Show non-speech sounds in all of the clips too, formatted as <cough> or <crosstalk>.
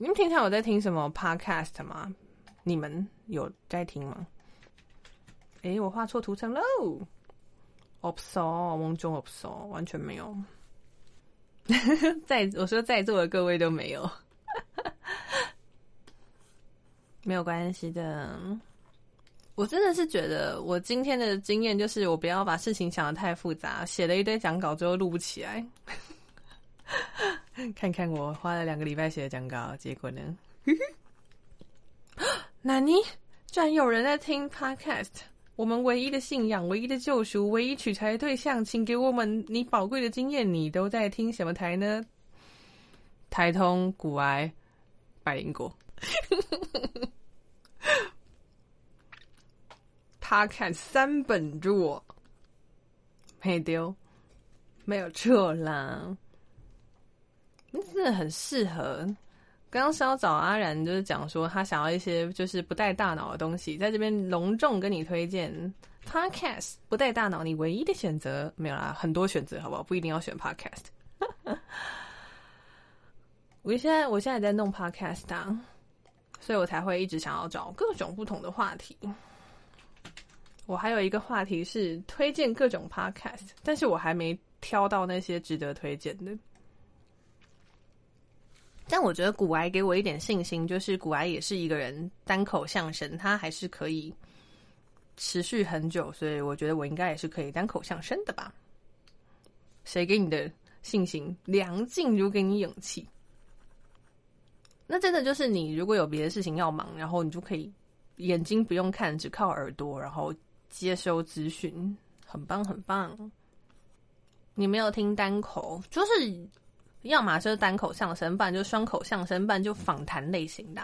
你们平常有在听什么 podcast 吗？你们有在听吗？诶，我画错图层喽！Opso，梦中 Opso，完全没有。<laughs> 在我说在座的各位都没有，<laughs> 没有关系的。我真的是觉得，我今天的经验就是，我不要把事情想的太复杂，写了一堆讲稿，最后录不起来。<laughs> 看看我花了两个礼拜写的讲稿，结果呢？纳尼？居然有人在听 Podcast！我们唯一的信仰、唯一的救赎、唯一取材对象，请给我们你宝贵的经验。你都在听什么台呢？台通、古癌、百灵果。<laughs> 他看三本著，没丢，没有错啦。真的很适合。刚刚是要找阿然，就是讲说他想要一些就是不带大脑的东西，在这边隆重跟你推荐 Podcast，不带大脑，你唯一的选择没有啦，很多选择，好不好？不一定要选 Podcast。我现在我现在在弄 Podcast 啊，所以我才会一直想要找各种不同的话题。我还有一个话题是推荐各种 podcast，但是我还没挑到那些值得推荐的。但我觉得古癌给我一点信心，就是古癌也是一个人单口相声，他还是可以持续很久，所以我觉得我应该也是可以单口相声的吧。谁给你的信心？梁静茹给你勇气。那真的就是你如果有别的事情要忙，然后你就可以眼睛不用看，只靠耳朵，然后。接收资讯，很棒很棒。你没有听单口，就是要么就是单口相声，不然就双口相声，不然就访谈类型的。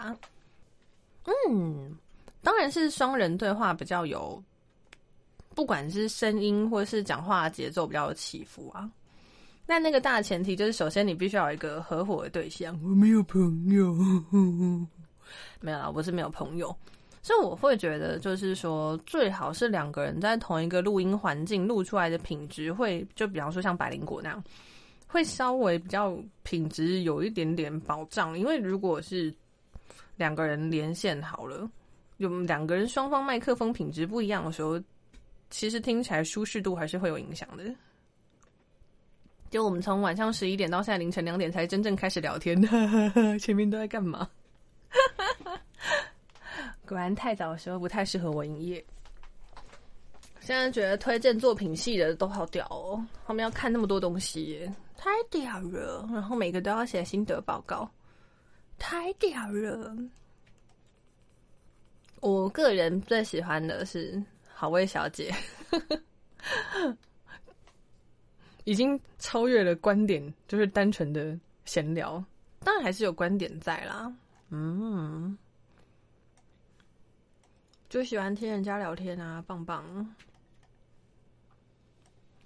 嗯，当然是双人对话比较有，不管是声音或是讲话节奏比较有起伏啊。那那个大前提就是，首先你必须要有一个合伙的对象。我没有朋友，<laughs> 没有啊，我是没有朋友。所以我会觉得，就是说，最好是两个人在同一个录音环境录出来的品质，会就比方说像百灵果那样，会稍微比较品质有一点点保障。因为如果是两个人连线好了，有两个人双方麦克风品质不一样的时候，其实听起来舒适度还是会有影响的。就我们从晚上十一点到现在凌晨两点才真正开始聊天，<laughs> 前面都在干嘛？果然太早的时候不太适合我营业。现在觉得推荐作品系的都好屌哦，他们要看那么多东西，太屌了。然后每个都要写心得报告，太屌了。我个人最喜欢的是好味小姐，<laughs> 已经超越了观点，就是单纯的闲聊，当然还是有观点在啦。嗯。就喜欢听人家聊天啊，棒棒！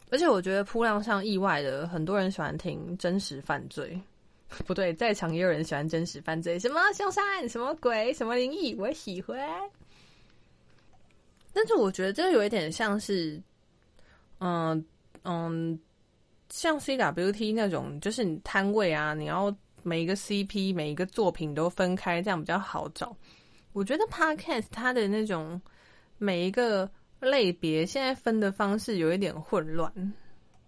而且我觉得铺浪上意外的，很多人喜欢听真实犯罪，不对，在场也有人喜欢真实犯罪，什么凶杀案什么鬼，什么灵异，我喜欢。但是我觉得这有一点像是，嗯嗯，像 CWT 那种，就是你摊位啊，你要每一个 CP 每一个作品都分开，这样比较好找。我觉得 podcast 它的那种每一个类别现在分的方式有一点混乱，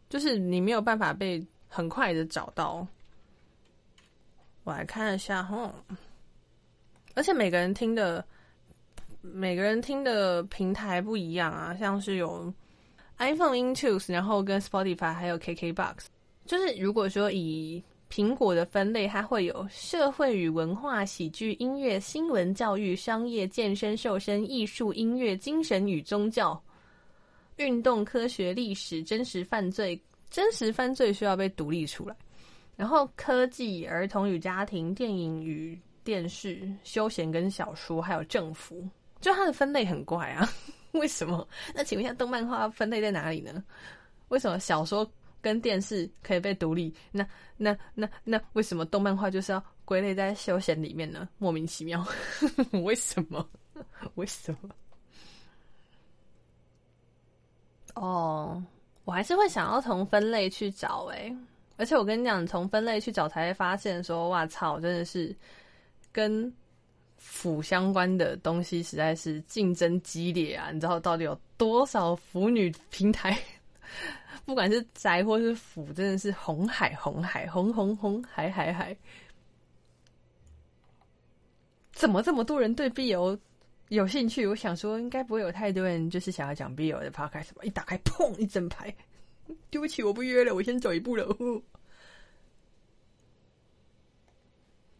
就是你没有办法被很快的找到。我来看一下哈，而且每个人听的每个人听的平台不一样啊，像是有 iPhone Intues，然后跟 Spotify 还有 KKBox，就是如果说以苹果的分类，它会有社会与文化、喜剧、音乐、新闻、教育、商业、健身、瘦身、艺术、音乐、精神与宗教、运动、科学、历史、真实犯罪。真实犯罪需要被独立出来，然后科技、儿童与家庭、电影与电视、休闲跟小说，还有政府，就它的分类很怪啊？<laughs> 为什么？那请问一下，动漫画分类在哪里呢？为什么小说？跟电视可以被独立，那那那那为什么动漫画就是要归类在休闲里面呢？莫名其妙，<laughs> 为什么？为什么？哦，我还是会想要从分类去找诶，而且我跟你讲，从分类去找才会发现说，哇操，真的是跟腐相关的东西实在是竞争激烈啊！你知道到底有多少腐女平台？不管是宅或是腐，真的是红海，红海，红红红海海海。怎么这么多人对 BL 有兴趣？我想说，应该不会有太多人就是想要讲 BL 的 podcast 吧？一打开，砰，一整排。<laughs> 对不起，我不约了，我先走一步了。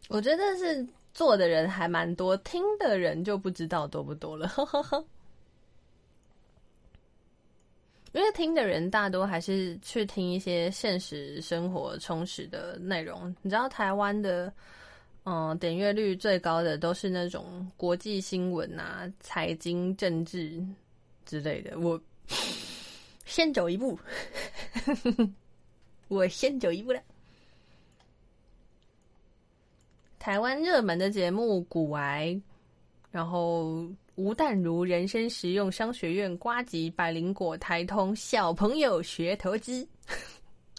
我觉得是做的人还蛮多，听的人就不知道多不多了。呵呵呵。因为听的人大多还是去听一些现实生活充实的内容。你知道台湾的，嗯，点阅率最高的都是那种国际新闻啊、财经、政治之类的。我 <laughs> 先走一步，<laughs> 我先走一步了。台湾热门的节目《古癌》，然后。吴淡如人生实用商学院瓜吉百灵果台通小朋友学投资，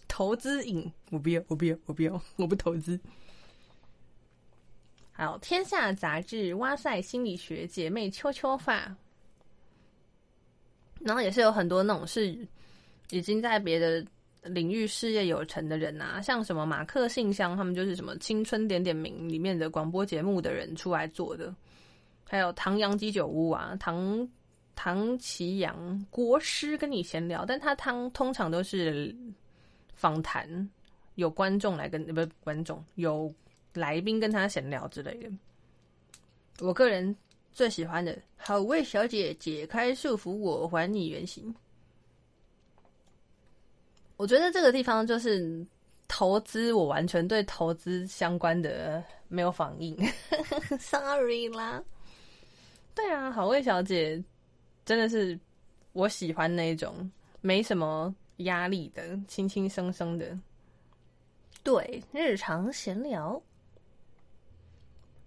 投资瘾我不要我不要我不要我不投资。还有天下杂志哇塞心理学姐妹秋秋发，然后也是有很多那种是已经在别的领域事业有成的人啊，像什么马克信箱，他们就是什么青春点点名里面的广播节目的人出来做的。还有唐阳鸡酒屋啊，唐唐奇阳国师跟你闲聊，但他汤通常都是访谈，有观众来跟不是观众，有来宾跟他闲聊之类的。我个人最喜欢的，好为小姐解开束缚，我还你原形。我觉得这个地方就是投资，我完全对投资相关的没有反应，<laughs> <laughs> sorry 啦。对啊，好味小姐真的是我喜欢那种没什么压力的、轻轻松松的，对日常闲聊。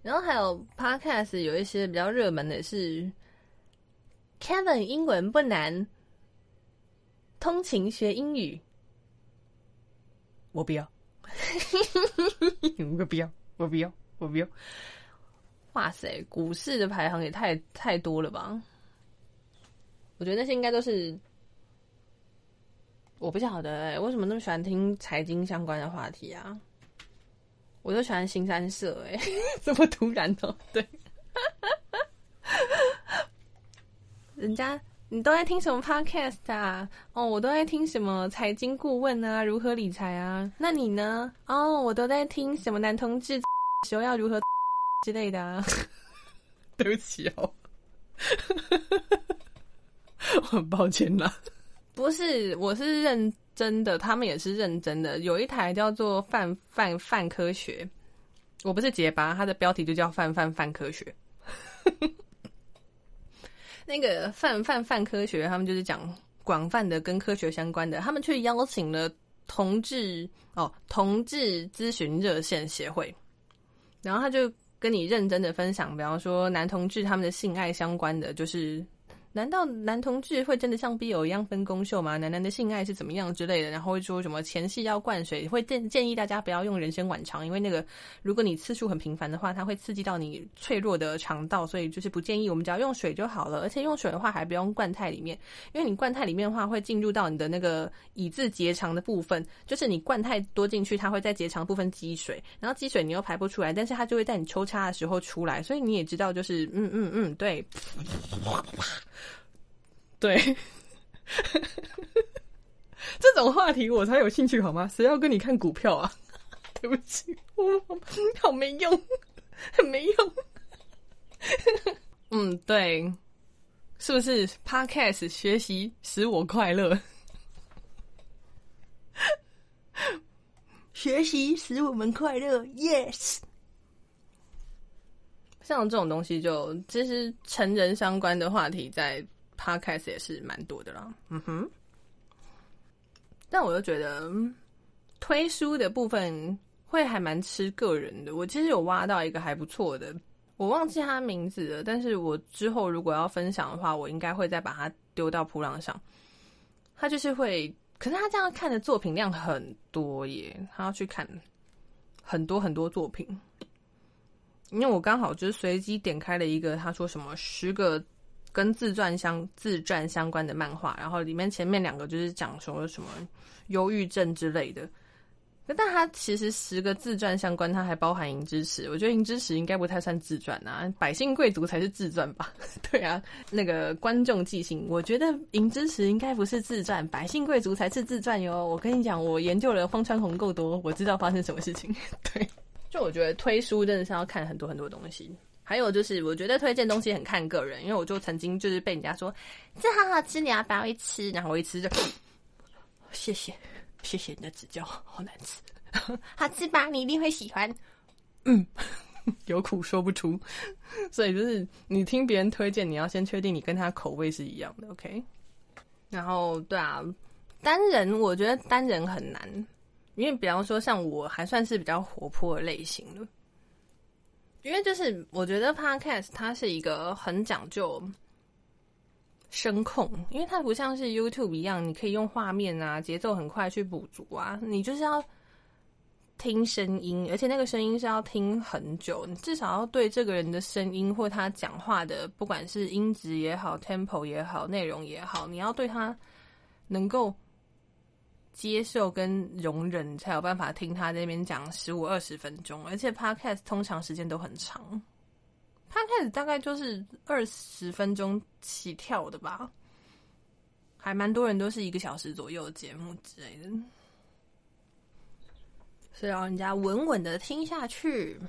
然后还有 Podcast 有一些比较热门的是 Kevin 英文不难，通勤学英语，<laughs> 我不要，我不要，我不要，我不要。哇塞，股市的排行也太太多了吧？我觉得那些应该都是，我不晓得为什么那么喜欢听财经相关的话题啊？我就喜欢新三社，哎，这么突然哦？对，人家你都在听什么 podcast 啊？哦，我都在听什么财经顾问啊，如何理财啊？那你呢？哦，我都在听什么男同志时候要如何？之类的啊，<laughs> 对不起哦，<laughs> 我很抱歉啦。不是，我是认真的，他们也是认真的。有一台叫做“泛泛泛科学”，我不是结巴，它的标题就叫“泛泛泛科学”。<laughs> 那个“泛泛泛科学”，他们就是讲广泛的跟科学相关的。他们去邀请了同志哦，同志咨询热线协会，然后他就。跟你认真的分享，比方说男同志他们的性爱相关的，就是。难道男同志会真的像 B 友一样分工秀吗？男男的性爱是怎么样之类的？然后会说什么前戏要灌水？会建建议大家不要用人参晚肠，因为那个如果你次数很频繁的话，它会刺激到你脆弱的肠道，所以就是不建议。我们只要用水就好了，而且用水的话还不用灌太里面，因为你灌太里面的话会进入到你的那个以字结肠的部分，就是你灌太多进去，它会在结肠部分积水，然后积水你又排不出来，但是它就会在你抽插的时候出来，所以你也知道，就是嗯嗯嗯，对。对，<laughs> 这种话题我才有兴趣好吗？谁要跟你看股票啊？<laughs> 对不起，我好没用，很没用。嗯，对，是不是？Podcast 学习使我快乐，<laughs> 学习使我们快乐。Yes，像这种东西，就其实成人相关的话题在。Podcast 也是蛮多的啦，嗯哼，但我又觉得推书的部分会还蛮吃个人的。我其实有挖到一个还不错的，我忘记他名字了，但是我之后如果要分享的话，我应该会再把它丢到铺浪上。他就是会，可是他这样看的作品量很多耶，他要去看很多很多作品。因为我刚好就是随机点开了一个，他说什么十个跟自传相自传相关的漫画，然后里面前面两个就是讲说什么忧郁症之类的。但它其实十个自传相关，它还包含银之匙。我觉得银之匙应该不太算自传啊，百姓贵族才是自传吧？<laughs> 对啊，那个观众记性，我觉得银之匙应该不是自传，百姓贵族才是自传哟。我跟你讲，我研究了荒川红够多，我知道发生什么事情。<laughs> 对，就我觉得推书真的是要看很多很多东西。还有就是，我觉得推荐东西很看个人，因为我就曾经就是被人家说这好好吃，你要不要一吃？然后我一吃就谢谢。谢谢你的指教，好难吃，<laughs> 好吃吧？你一定会喜欢。嗯，<laughs> 有苦说不出，所以就是你听别人推荐，你要先确定你跟他口味是一样的，OK？然后，对啊，单人我觉得单人很难，因为比方说像我还算是比较活泼的类型的，因为就是我觉得 Podcast 它是一个很讲究。声控，因为它不像是 YouTube 一样，你可以用画面啊，节奏很快去补足啊。你就是要听声音，而且那个声音是要听很久，你至少要对这个人的声音或他讲话的，不管是音质也好、tempo 也好、内容也好，你要对他能够接受跟容忍，才有办法听他那边讲十五二十分钟。而且 Podcast 通常时间都很长。他开始大概就是二十分钟起跳的吧，还蛮多人都是一个小时左右的节目之类的，是要人家稳稳的听下去，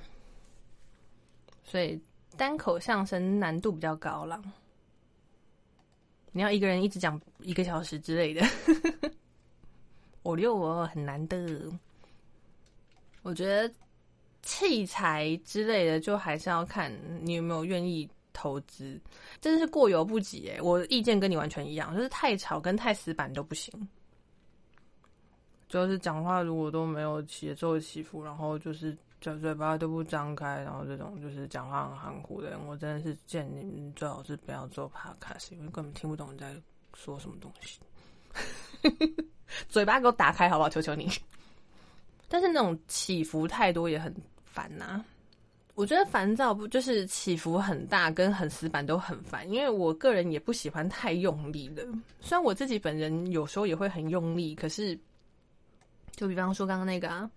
所以单口相声难度比较高了。你要一个人一直讲一个小时之类的，<laughs> 我六我很难的，我觉得。器材之类的，就还是要看你有没有愿意投资，真的是过犹不及哎！我意见跟你完全一样，就是太吵跟太死板都不行。就是讲话如果都没有节奏起伏，然后就是嘴嘴巴都不张开，然后这种就是讲话很含糊的人，我真的是建议你最好是不要做 podcast，因为根本听不懂你在说什么东西。嘴巴给我打开好不好？求求你！<laughs> 但是那种起伏太多也很烦呐。我觉得烦躁不就是起伏很大跟很死板都很烦，因为我个人也不喜欢太用力的。虽然我自己本人有时候也会很用力，可是就比方说刚刚那个啊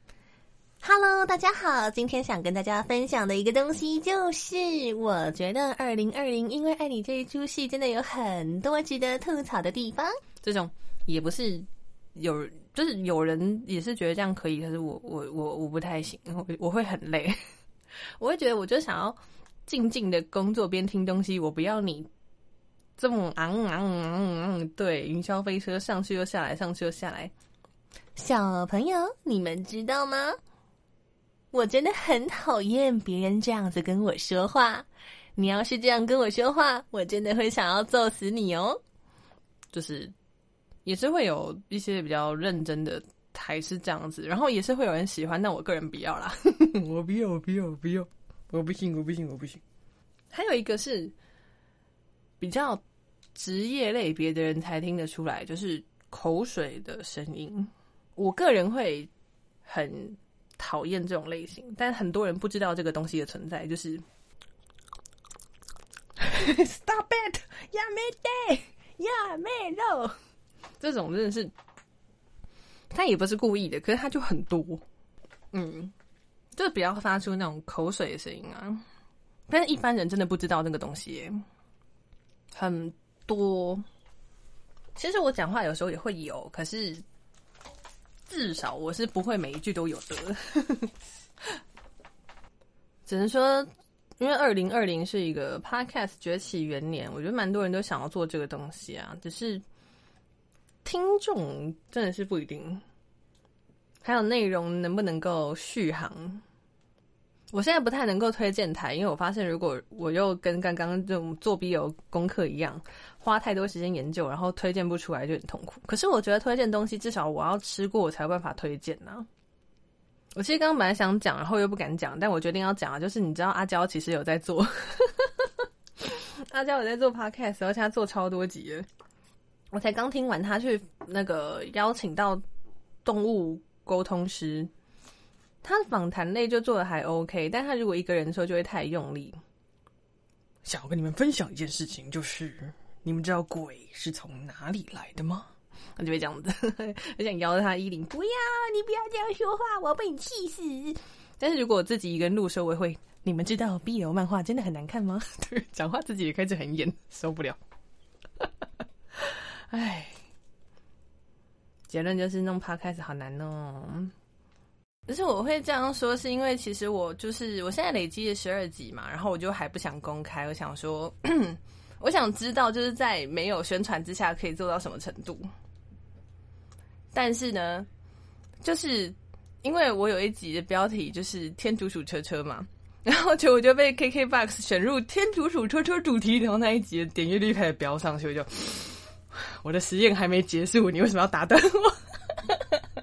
，Hello，大家好，今天想跟大家分享的一个东西就是，我觉得二零二零因为爱你这一出戏真的有很多值得吐槽的地方。这种也不是有。就是有人也是觉得这样可以，可是我我我我不太行，我我会很累，<laughs> 我会觉得我就想要静静的工作边听东西，我不要你这么昂昂昂昂，对，云霄飞车上去又下来，上去又下来。小朋友，你们知道吗？我真的很讨厌别人这样子跟我说话。你要是这样跟我说话，我真的会想要揍死你哦。就是。也是会有一些比较认真的，还是这样子，然后也是会有人喜欢，但我个人不要啦，<laughs> 我不要，我不要，我不要，我不行，我不行，我不行。还有一个是比较职业类别的人才听得出来，就是口水的声音。我个人会很讨厌这种类型，但很多人不知道这个东西的存在，就是 <laughs> Stop it, yeah, me day, yeah, me no。这种真的是，他也不是故意的，可是他就很多，嗯，就不要发出那种口水的声音啊。但是一般人真的不知道那个东西，很多。其实我讲话有时候也会有，可是至少我是不会每一句都有的。<laughs> 只能说，因为二零二零是一个 podcast 崛起元年，我觉得蛮多人都想要做这个东西啊，只是。听众真的是不一定，还有内容能不能够续航？我现在不太能够推荐台，因为我发现如果我又跟刚刚这种做 B 友功课一样，花太多时间研究，然后推荐不出来就很痛苦。可是我觉得推荐东西至少我要吃过，我才有办法推荐呢。我其实刚刚本来想讲，然后又不敢讲，但我决定要讲啊，就是你知道阿娇其实有在做，<laughs> 阿娇有在做 Podcast，而且他做超多集。我才刚听完他去那个邀请到动物沟通师，他访谈类就做的还 OK，但他如果一个人的时候就会太用力。想要跟你们分享一件事情，就是你们知道鬼是从哪里来的吗？他就会这样子，<laughs> 我想摇着他衣领，不要，你不要这样说话，我要被你气死。但是如果我自己一个人录时候，我会，你们知道 BL 漫画真的很难看吗？对，<laughs> 讲话自己也开始很严，受不了。唉，结论就是弄 podcast 好难哦。可是我会这样说，是因为其实我就是我现在累积了十二集嘛，然后我就还不想公开，我想说，<clears throat> 我想知道就是在没有宣传之下可以做到什么程度。但是呢，就是因为我有一集的标题就是“天竺鼠车车”嘛，然后就我就被 KKBOX 选入“天竺鼠车车”主题，然后那一集的点阅率开始飙上去，我就我的实验还没结束，你为什么要打断我？<laughs>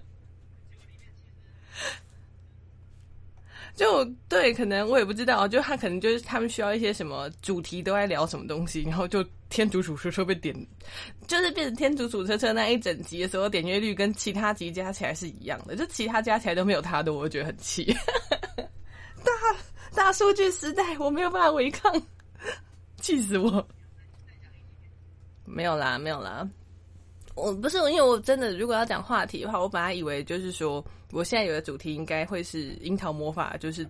就对，可能我也不知道，就他可能就是他们需要一些什么主题都在聊什么东西，然后就天竺鼠车车被点，就是变成天竺鼠车车那一整集的时候，点阅率跟其他集加起来是一样的，就其他加起来都没有他的，我觉得很气。<laughs> 大大数据时代，我没有办法违抗，气死我！没有啦，没有啦。我不是因为我真的，如果要讲话题的话，我本来以为就是说，我现在有的主题应该会是樱桃魔法，就是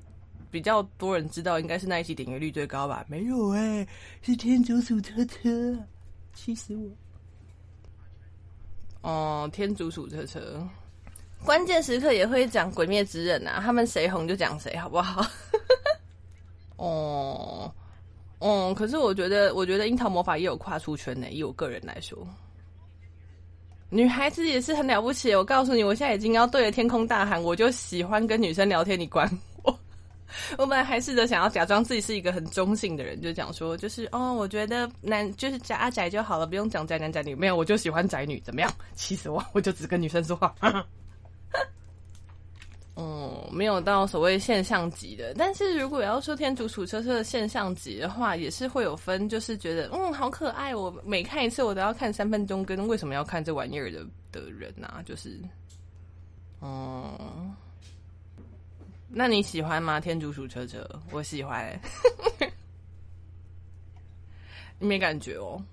比较多人知道，应该是那一期点击率最高吧？没有哎，是天竺鼠车车，气死我！哦，天竺鼠车车，关键时刻也会讲鬼灭之刃啊，他们谁红就讲谁，好不好？<laughs> 哦，哦，可是我觉得，我觉得樱桃魔法也有跨出圈呢，以我个人来说。女孩子也是很了不起，我告诉你，我现在已经要对着天空大喊，我就喜欢跟女生聊天，你管我？<laughs> 我本来还试着想要假装自己是一个很中性的人，就讲说，就是哦，我觉得男就是宅阿宅就好了，不用讲宅男宅女，没有，我就喜欢宅女，怎么样？气死我！我就只跟女生说话。<laughs> 嗯，没有到所谓现象级的，但是如果要说天竺鼠车车的现象级的话，也是会有分，就是觉得嗯好可爱，我每看一次我都要看三分钟，跟为什么要看这玩意儿的的人啊，就是，嗯，那你喜欢吗？天竺鼠车车，我喜欢，<laughs> 你没感觉哦，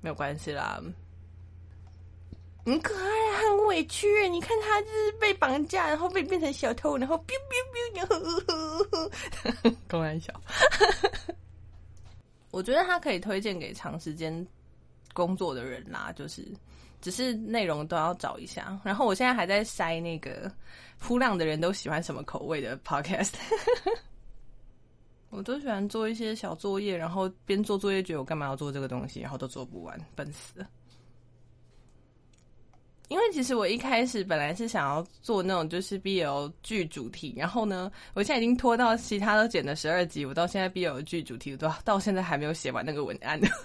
没有关系啦。很可爱，委屈。你看他就是被绑架，然后被变成小偷，然后 biu biu biu，然后 <laughs> 开玩笑。<laughs> 我觉得他可以推荐给长时间工作的人啦，就是只是内容都要找一下。然后我现在还在筛那个铺浪的人都喜欢什么口味的 podcast。<laughs> 我都喜欢做一些小作业，然后边做作业觉得我干嘛要做这个东西，然后都做不完，笨死了。因为其实我一开始本来是想要做那种就是 BL 剧主题，然后呢，我现在已经拖到其他都剪了十二集，我到现在 BL 剧主题都到现在还没有写完那个文案呢。<laughs>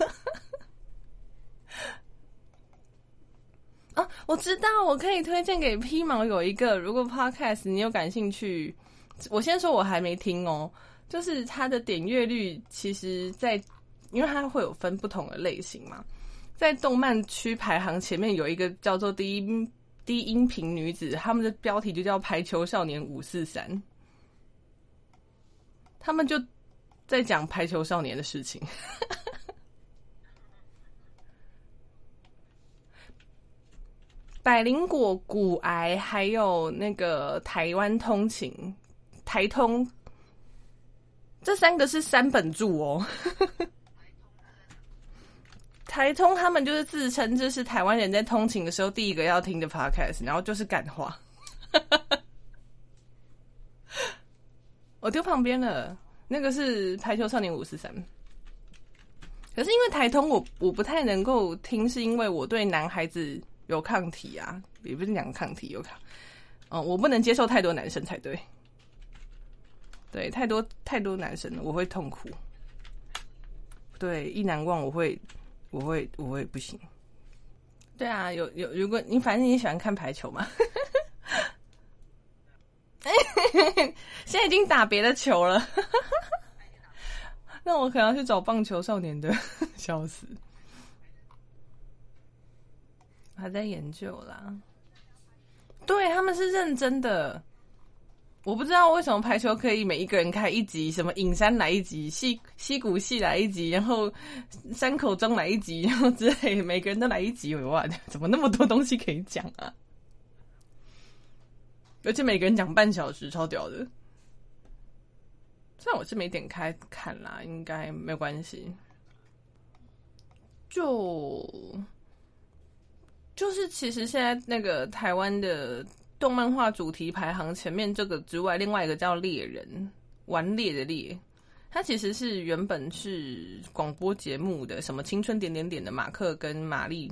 啊，我知道，我可以推荐给 P 毛有一个，如果 Podcast 你有感兴趣，我先说我还没听哦，就是它的点阅率其实，在因为它会有分不同的类型嘛。在动漫区排行前面有一个叫做“低音低音频女子”，他们的标题就叫《排球少年五四三》，他们就在讲排球少年的事情。<laughs> 百灵果、骨癌，还有那个台湾通勤、台通，这三个是三本著哦。台通他们就是自称这是台湾人在通勤的时候第一个要听的 podcast，然后就是感化。<laughs> 我丢旁边了，那个是排球少年五四三。可是因为台通我我不太能够听，是因为我对男孩子有抗体啊，也不是两个抗体有抗，嗯，我不能接受太多男生才对。对，太多太多男生了我会痛苦。对，一难忘我会。我会，我会不行。对啊，有有，如果你反正你喜欢看排球嘛，<laughs> 现在已经打别的球了，<laughs> 那我可能要去找棒球少年的，<laughs> 笑死，还在研究啦。对他们是认真的，我不知道为什么排球可以每一个人开一集，什么隐山来一集，溪溪谷系来一集，然后山口中来一集，<laughs> 然后之类，每个人都来一集，哇，怎么那么多东西可以讲啊？而且每个人讲半小时，超屌的。虽然我是没点开看啦，应该没有关系。就就是其实现在那个台湾的。动漫画主题排行前面这个之外，另外一个叫猎人，玩猎的猎，它其实是原本是广播节目的，什么青春点点点的马克跟玛丽，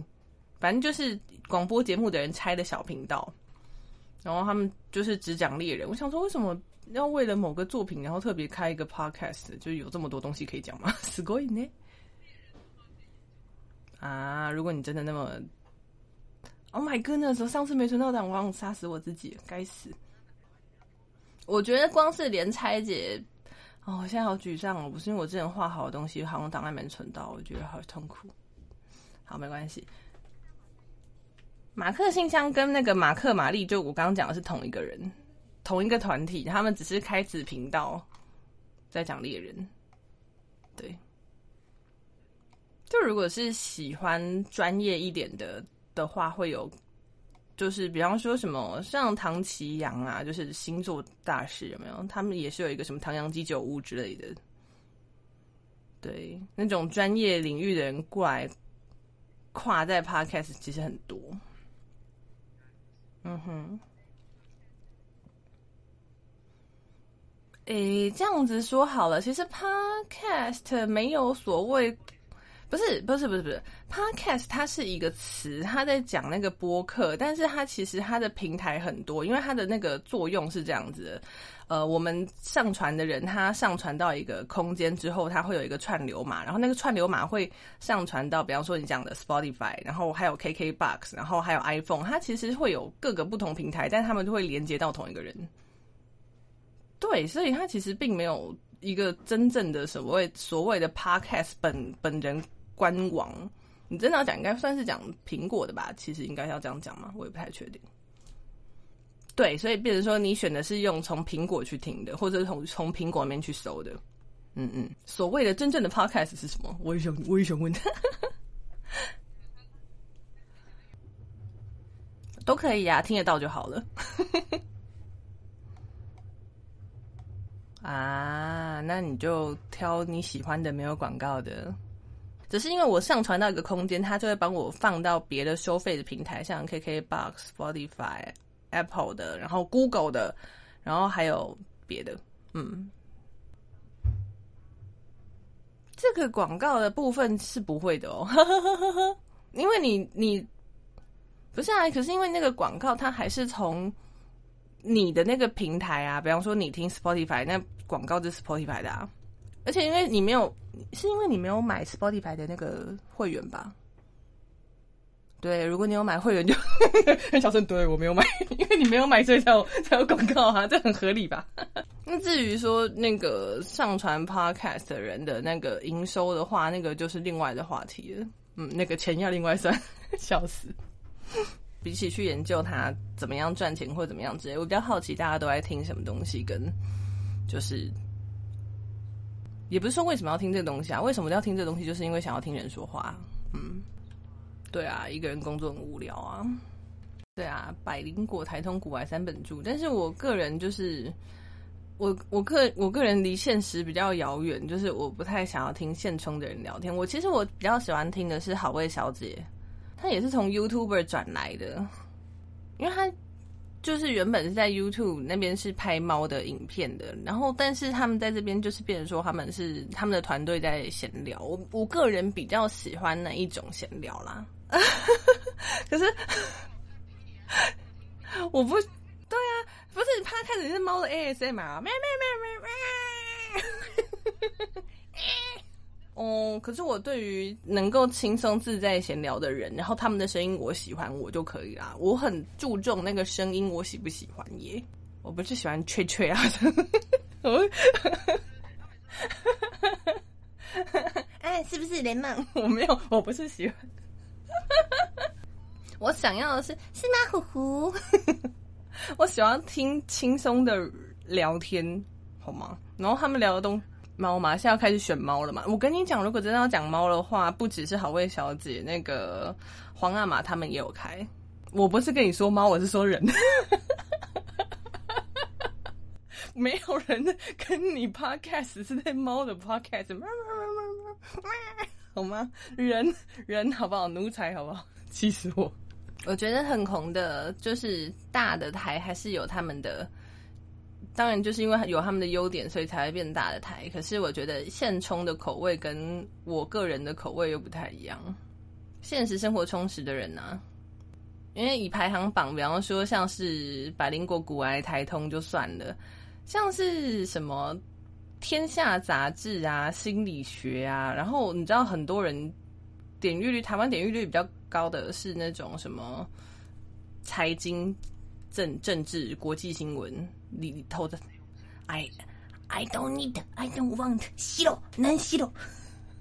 反正就是广播节目的人拆的小频道，然后他们就是只讲猎人。我想说，为什么要为了某个作品，然后特别开一个 podcast，就是有这么多东西可以讲吗？すごいね。啊，如果你真的那么。 Oh my god！那时候上次没存到档，我想杀死我自己，该死！我觉得光是连拆解，哦，我现在好沮丧哦，不是因为我之前画好的东西好像档案没存到，我觉得好痛苦。好，没关系。马克信箱跟那个马克玛丽，就我刚刚讲的是同一个人，同一个团体，他们只是开子频道在讲猎人。对，就如果是喜欢专业一点的。的话会有，就是比方说什么像唐奇阳啊，就是星座大师有没有？他们也是有一个什么唐阳鸡酒屋之类的，对，那种专业领域的人过来跨在 podcast 其实很多。嗯哼，诶，这样子说好了，其实 podcast 没有所谓。不是不是不是不是，podcast 它是一个词，它在讲那个播客，但是它其实它的平台很多，因为它的那个作用是这样子，呃，我们上传的人他上传到一个空间之后，它会有一个串流码，然后那个串流码会上传到，比方说你讲的 Spotify，然后还有 KKBox，然后还有 iPhone，它其实会有各个不同平台，但他们都会连接到同一个人。对，所以它其实并没有一个真正的所谓所谓的 podcast 本本人。官网，你真的要讲，应该算是讲苹果的吧？其实应该要这样讲吗？我也不太确定。对，所以变成说，你选的是用从苹果去听的，或者是从从苹果里面去搜的。嗯嗯，所谓的真正的 podcast 是什么？我也想，我也想问。<laughs> 都可以啊，听得到就好了。<laughs> 啊，那你就挑你喜欢的，没有广告的。只是因为我上传到一个空间，它就会帮我放到别的收费的平台，像 KKBox、Spotify、Apple 的，然后 Google 的，然后还有别的。嗯，这个广告的部分是不会的哦，<laughs> 因为你你不是啊，可是因为那个广告它还是从你的那个平台啊，比方说你听 Spotify，那广告是 Spotify 的啊。而且因为你没有，是因为你没有买 Spotify 的那个会员吧？对，如果你有买会员，就 <laughs> 很小声。对我没有买，因为你没有买，所以才有才有广告啊，这很合理吧？<laughs> 那至于说那个上传 Podcast 的人的那个营收的话，那个就是另外的话题了。嗯，那个钱要另外算，<laughs> 笑死。比起去研究它怎么样赚钱或怎么样之类，我比较好奇大家都在听什么东西，跟就是。也不是说为什么要听这个东西啊？为什么要听这东西？就是因为想要听人说话。嗯，对啊，一个人工作很无聊啊。对啊，百灵果、台通、古外三本著。但是我个人就是，我我个我个人离现实比较遥远，就是我不太想要听现充的人聊天。我其实我比较喜欢听的是好味小姐，她也是从 YouTuber 转来的，因为她。就是原本是在 YouTube 那边是拍猫的影片的，然后但是他们在这边就是变成说他们是他们的团队在闲聊。我我个人比较喜欢那一种闲聊啦，<laughs> 可是我不对啊，不是他开始是猫的 ASM 啊，咩咩咩咩咩。<laughs> 哦，可是我对于能够轻松自在闲聊的人，然后他们的声音我喜欢，我就可以啦。我很注重那个声音，我喜不喜欢耶？我不是喜欢吹吹啊，<laughs> 哎，是不是雷梦？<laughs> 我没有，我不是喜欢，我想要的是是吗？虎虎，<laughs> 我喜欢听轻松的聊天，好吗？然后他们聊的东猫嘛，现在要开始选猫了嘛。我跟你讲，如果真的要讲猫的话，不只是好味小姐，那个皇阿玛他们也有开。我不是跟你说猫，我是说人。<laughs> 没有人跟你 podcast 是在猫的 podcast，好吗？人人好不好？奴才好不好？气死我！我觉得很红的，就是大的台还是有他们的，当然就是因为有他们的优点，所以才会变大的台。可是我觉得现充的口味跟我个人的口味又不太一样。现实生活充实的人呢？因为以排行榜，比方说像是百灵果、古癌、台通就算了。像是什么《天下杂志》啊、心理学啊，然后你知道很多人点阅率，台湾点阅率比较高的是那种什么财经、政政治、国际新闻里头的。I I don't need, I don't want，吸了难吸了。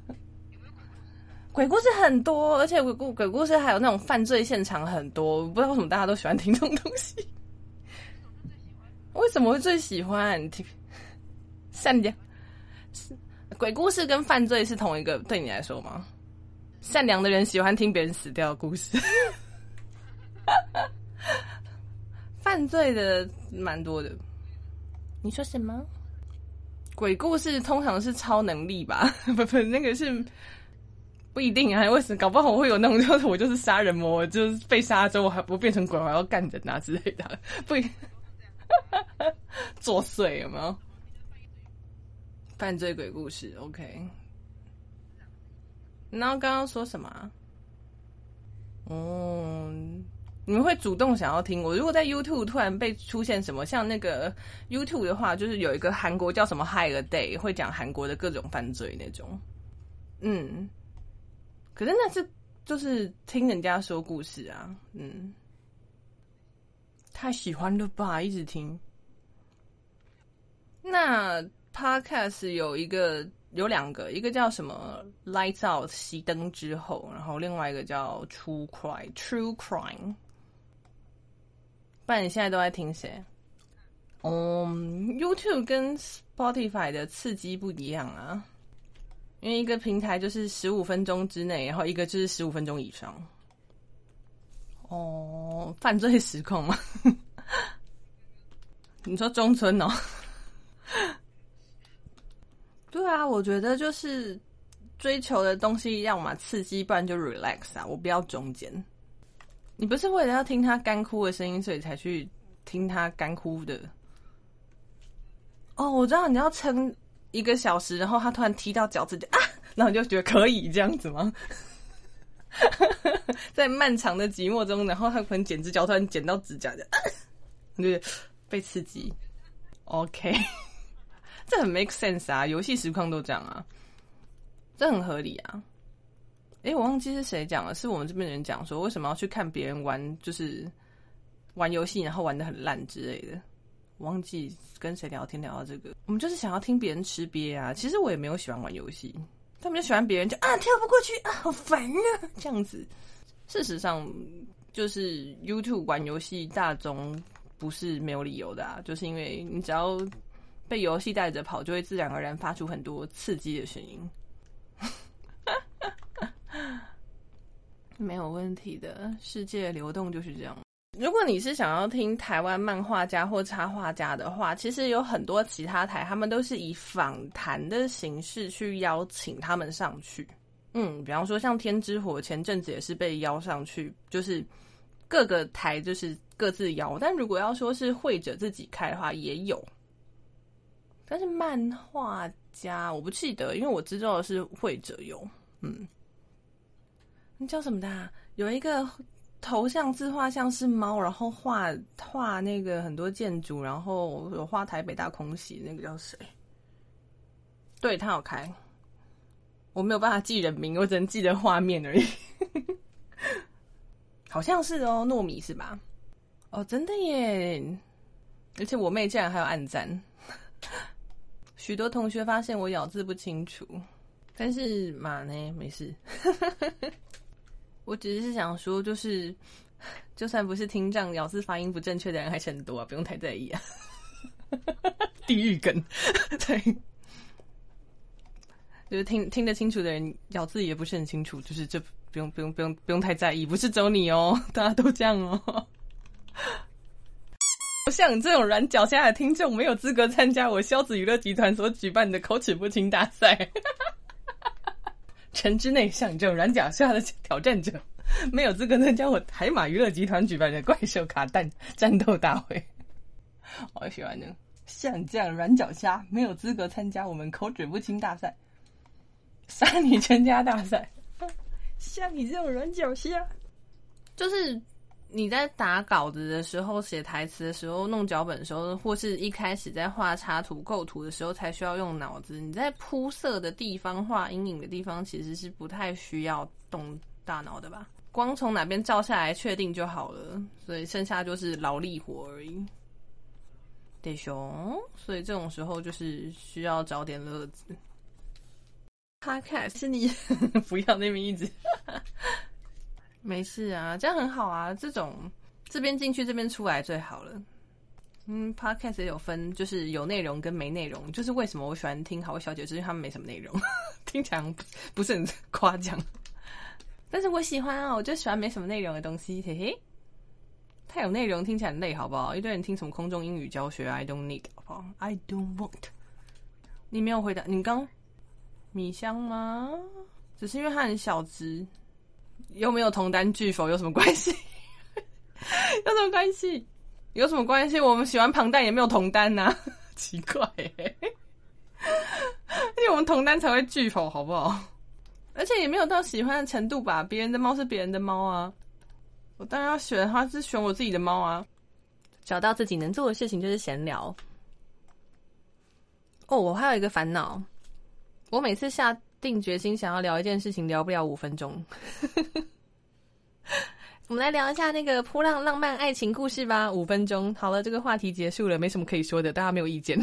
<laughs> 鬼故事很多，而且鬼故鬼故事还有那种犯罪现场很多，不知道为什么大家都喜欢听这种东西。<laughs> 为什么会最喜欢听善良？鬼故事跟犯罪是同一个？对你来说吗？善良的人喜欢听别人死掉的故事，犯罪的蛮多的。你说什么？鬼故事通常是超能力吧？<laughs> 不不，那个是不一定啊。为什么？搞不好我会有那种，就是我就是杀人魔，就是被杀之后还不变成鬼，还要干人啊之类的，不。<laughs> 作祟有没有？犯罪鬼故事，OK。然后刚刚说什么？哦，你们会主动想要听我？如果在 YouTube 突然被出现什么，像那个 YouTube 的话，就是有一个韩国叫什么 High a Day，会讲韩国的各种犯罪那种。嗯，可是那是就是听人家说故事啊，嗯。太喜欢了吧！一直听。那 podcast 有一个有两个，一个叫什么 “lights out” 熄灯之后，然后另外一个叫 “true crime” True Crime。不然你现在都在听谁？嗯，YouTube 跟 Spotify 的刺激不一样啊，因为一个平台就是十五分钟之内，然后一个就是十五分钟以上。哦，犯罪时空吗？<laughs> 你说中村哦？<laughs> 对啊，我觉得就是追求的东西，要么刺激，不然就 relax 啊。我不要中间。你不是为了要听他干哭的声音，所以才去听他干哭的？哦，我知道你要撑一个小时，然后他突然踢到脚趾，啊，然后你就觉得可以这样子吗？<laughs> 在漫长的寂寞中，然后他可能剪指甲，突然剪到指甲的，对，被刺激。OK，<laughs> 这很 make sense 啊，游戏实况都这样啊，这很合理啊。哎，我忘记是谁讲了，是我们这边人讲说，为什么要去看别人玩，就是玩游戏，然后玩的很烂之类的。我忘记跟谁聊天聊到这个，我们就是想要听别人吃瘪啊。其实我也没有喜欢玩游戏。他们就喜欢别人就啊跳不过去啊好烦啊这样子。事实上，就是 YouTube 玩游戏大众不是没有理由的啊，就是因为你只要被游戏带着跑，就会自然而然发出很多刺激的声音。没有问题的，世界流动就是这样。如果你是想要听台湾漫画家或插画家的话，其实有很多其他台，他们都是以访谈的形式去邀请他们上去。嗯，比方说像天之火，前阵子也是被邀上去，就是各个台就是各自邀。但如果要说是会者自己开的话，也有。但是漫画家我不记得，因为我知道的是会者有。嗯，你叫什么的？有一个。头像自画像是猫，然后画画那个很多建筑，然后有画台北大空袭，那个叫谁？对他有开，我没有办法记人名，我只能记得画面而已。<laughs> 好像是哦，糯米是吧？哦，真的耶！而且我妹竟然还有暗赞。许多同学发现我咬字不清楚，但是马呢？没事。我只是想说，就是，就算不是听障、咬字发音不正确的人，还是很多啊，不用太在意啊。<laughs> 地狱梗，<laughs> 对，就是听听得清楚的人咬字也不是很清楚，就是这不用不用不用不用太在意，不是走你哦，<laughs> 大家都这样哦。像你这种软脚虾的听众，没有资格参加我萧子娱乐集团所举办的口齿不清大赛。城之内，像你这种软脚虾的挑战者，没有资格参加我海马娱乐集团举办的怪兽卡蛋战斗大会。我喜欢呢，像你这样软脚虾，没有资格参加我们口齿不清大赛，杀你全家大赛。<laughs> 像你这种软脚虾，就是。你在打稿子的时候、写台词的时候、弄脚本的时候，或是一开始在画插图、构图的时候，才需要用脑子。你在铺色的地方、画阴影的地方，其实是不太需要动大脑的吧？光从哪边照下来确定就好了，所以剩下就是劳力活而已。对熊，所以这种时候就是需要找点乐子。Podcast 是你 <laughs> 不要那边一直。没事啊，这样很好啊。这种这边进去，这边出来最好了。嗯，Podcast 有分，就是有内容跟没内容。就是为什么我喜欢听好小姐，就是他们没什么内容，<laughs> 听起来不是很夸奖。但是我喜欢啊，我就喜欢没什么内容的东西。嘿嘿，太有内容听起来很累，好不好？一堆人听什么空中英语教学，I don't need，好不好？I don't want。你没有回答，你刚米香吗？只是因为它很小只。又没有同单拒否有什么关系？<laughs> 有什么关系？有什么关系？我们喜欢庞蛋也没有同单呐，<laughs> 奇怪，因为我们同单才会拒否，好不好？而且也没有到喜欢的程度吧。别人的猫是别人的猫啊，我当然要选的话是选我自己的猫啊。找到自己能做的事情就是闲聊。哦，我还有一个烦恼，我每次下。定决心想要聊一件事情，聊不了五分钟。<laughs> 我们来聊一下那个扑浪浪漫爱情故事吧。五分钟，好了，这个话题结束了，没什么可以说的，大家没有意见。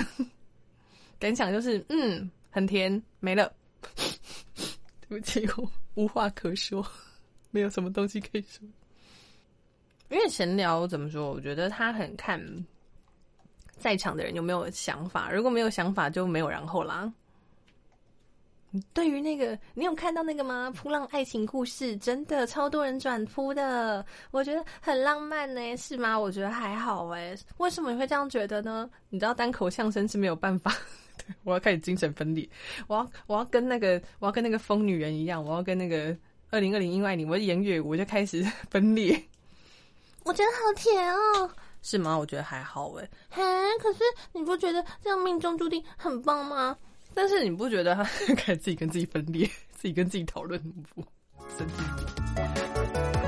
<laughs> 感想就是，嗯，很甜，没了。<laughs> 对不起，我无话可说，没有什么东西可以说。因为闲聊怎么说？我觉得他很看在场的人有没有想法，如果没有想法，就没有然后啦。对于那个，你有看到那个吗？扑浪爱情故事真的超多人转扑的，我觉得很浪漫呢，是吗？我觉得还好哎，为什么你会这样觉得呢？你知道单口相声是没有办法，对 <laughs> 我要开始精神分裂，我要我要跟那个我要跟那个疯女人一样，我要跟那个二零二零因为你，我言语我就开始分裂。我觉得好甜哦，是吗？我觉得还好哎，嘿，可是你不觉得这样命中注定很棒吗？但是你不觉得他 <laughs> 开始自己跟自己分裂，自己跟自己讨论不？神经病。